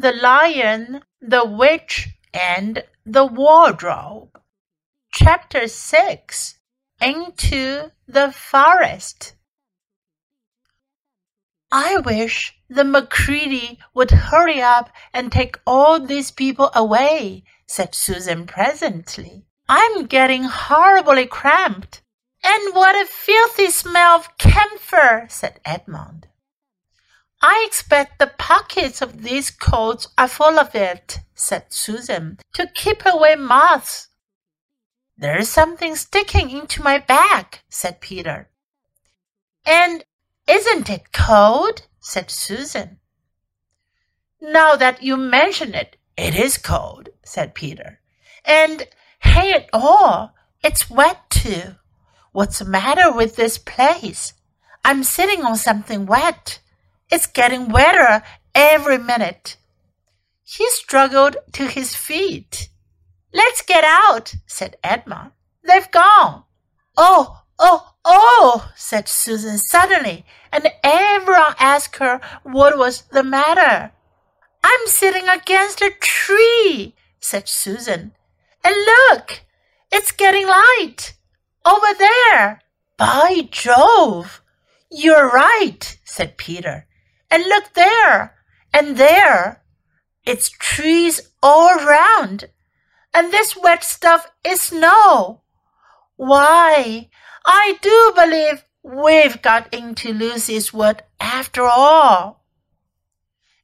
The Lion, the Witch, and the Wardrobe. Chapter 6 Into the Forest. I wish the Macready would hurry up and take all these people away, said Susan presently. I'm getting horribly cramped. And what a filthy smell of camphor, said Edmund. I expect the pockets of these coats are full of it, said Susan, to keep away moths. There's something sticking into my back, said Peter. And isn't it cold? said Susan. Now that you mention it, it is cold, said Peter. And hey it all, it's wet too. What's the matter with this place? I'm sitting on something wet. It's getting wetter every minute. He struggled to his feet. Let's get out, said Edmund. They've gone. Oh, oh, oh, said Susan suddenly, and everyone asked her what was the matter. I'm sitting against a tree, said Susan. And look, it's getting light. Over there. By Jove! You're right, said Peter. And look there, and there. It's trees all round. And this wet stuff is snow. Why, I do believe we've got into Lucy's wood after all.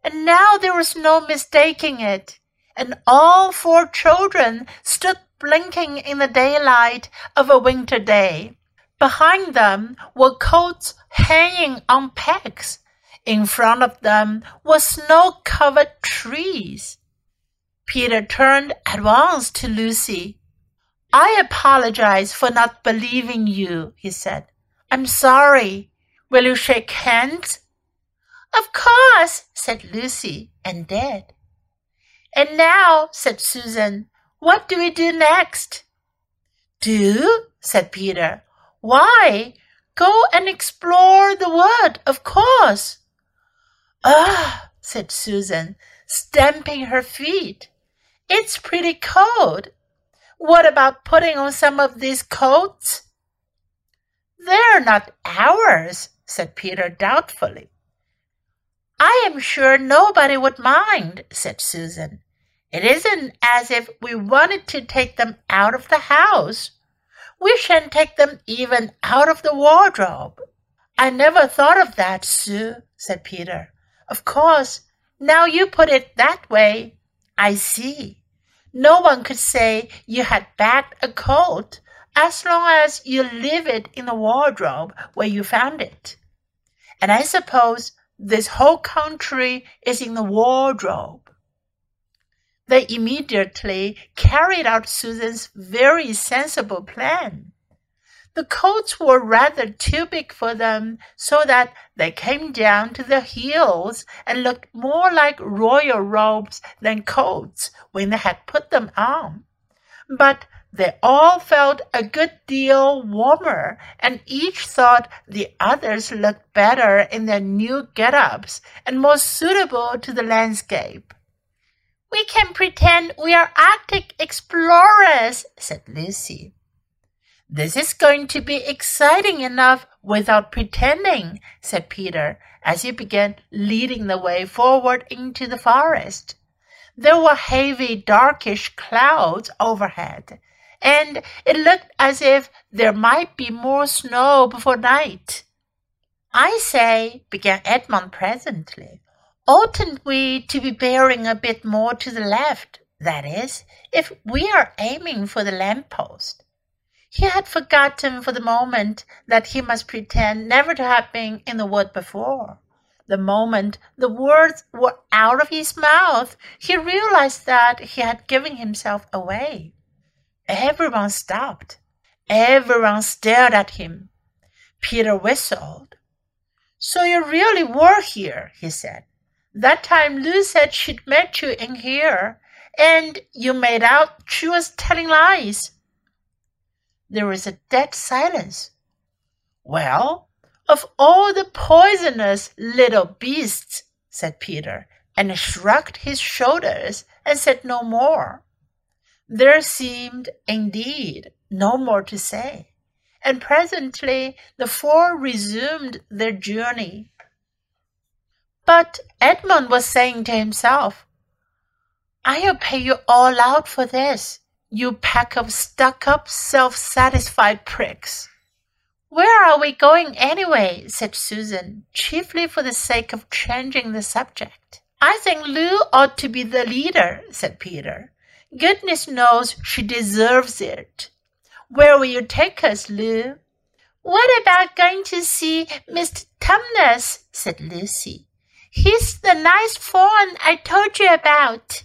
And now there was no mistaking it, and all four children stood blinking in the daylight of a winter day. Behind them were coats hanging on pegs. In front of them were snow covered trees. Peter turned at once to Lucy. I apologize for not believing you, he said. I'm sorry. Will you shake hands? Of course, said Lucy, and did. And now, said Susan, what do we do next? Do? said Peter. Why? Go and explore the wood, of course. Ah, said Susan, stamping her feet. It's pretty cold. What about putting on some of these coats? They're not ours, said Peter doubtfully. I am sure nobody would mind, said Susan. It isn't as if we wanted to take them out of the house. We shan't take them even out of the wardrobe. I never thought of that, Sue, said Peter. Of course, now you put it that way, I see. No one could say you had bagged a coat as long as you leave it in the wardrobe where you found it. And I suppose this whole country is in the wardrobe. They immediately carried out Susan's very sensible plan. The coats were rather too big for them, so that they came down to their heels and looked more like royal robes than coats when they had put them on. But they all felt a good deal warmer, and each thought the others looked better in their new get-ups and more suitable to the landscape. We can pretend we are Arctic explorers, said Lucy. This is going to be exciting enough without pretending, said Peter, as he began leading the way forward into the forest. There were heavy, darkish clouds overhead, and it looked as if there might be more snow before night. I say, began Edmund presently, Oughtn't we to be bearing a bit more to the left? That is, if we are aiming for the lamp post. He had forgotten for the moment that he must pretend never to have been in the wood before. The moment the words were out of his mouth, he realized that he had given himself away. Everyone stopped. Everyone stared at him. Peter whistled. So you really were here, he said. That time Lou said she'd met you in here, and you made out she was telling lies. There was a dead silence. Well, of all the poisonous little beasts, said Peter, and shrugged his shoulders and said no more. There seemed, indeed, no more to say, and presently the four resumed their journey. But Edmund was saying to himself, I'll pay you all out for this, you pack of stuck up, self satisfied pricks. Where are we going anyway? said Susan, chiefly for the sake of changing the subject. I think Lou ought to be the leader, said Peter. Goodness knows she deserves it. Where will you take us, Lou? What about going to see Mr. Tumnus? said Lucy. He's the nice faun I told you about.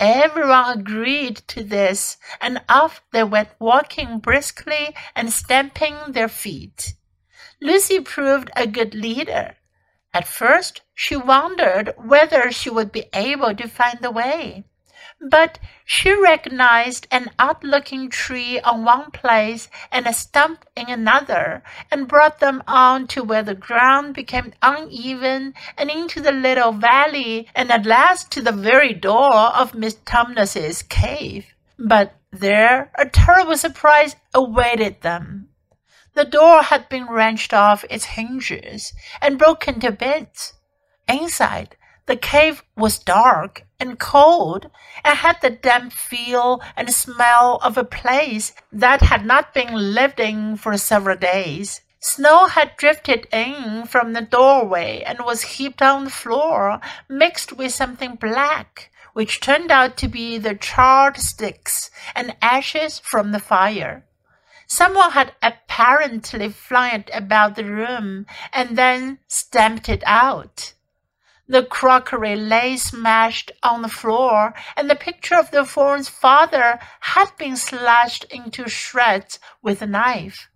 Everyone agreed to this, and off they went walking briskly and stamping their feet. Lucy proved a good leader. At first, she wondered whether she would be able to find the way but she recognized an odd-looking tree on one place and a stump in another, and brought them on to where the ground became uneven and into the little valley, and at last to the very door of Miss Tumnus's cave. But there a terrible surprise awaited them. The door had been wrenched off its hinges and broken to bits. Inside, the cave was dark and cold and had the damp feel and smell of a place that had not been lived in for several days. Snow had drifted in from the doorway and was heaped on the floor, mixed with something black, which turned out to be the charred sticks and ashes from the fire. Someone had apparently flung it about the room and then stamped it out. The crockery lay smashed on the floor, and the picture of the faun's father had been slashed into shreds with a knife.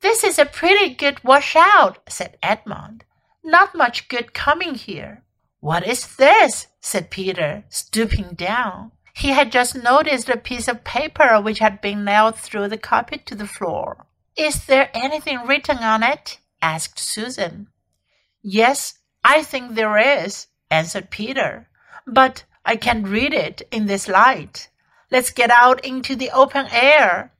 This is a pretty good washout, said Edmund. Not much good coming here. What is this? said Peter, stooping down. He had just noticed a piece of paper which had been nailed through the carpet to the floor. Is there anything written on it? asked Susan. Yes, I think there is, answered Peter, but I can't read it in this light. Let's get out into the open air.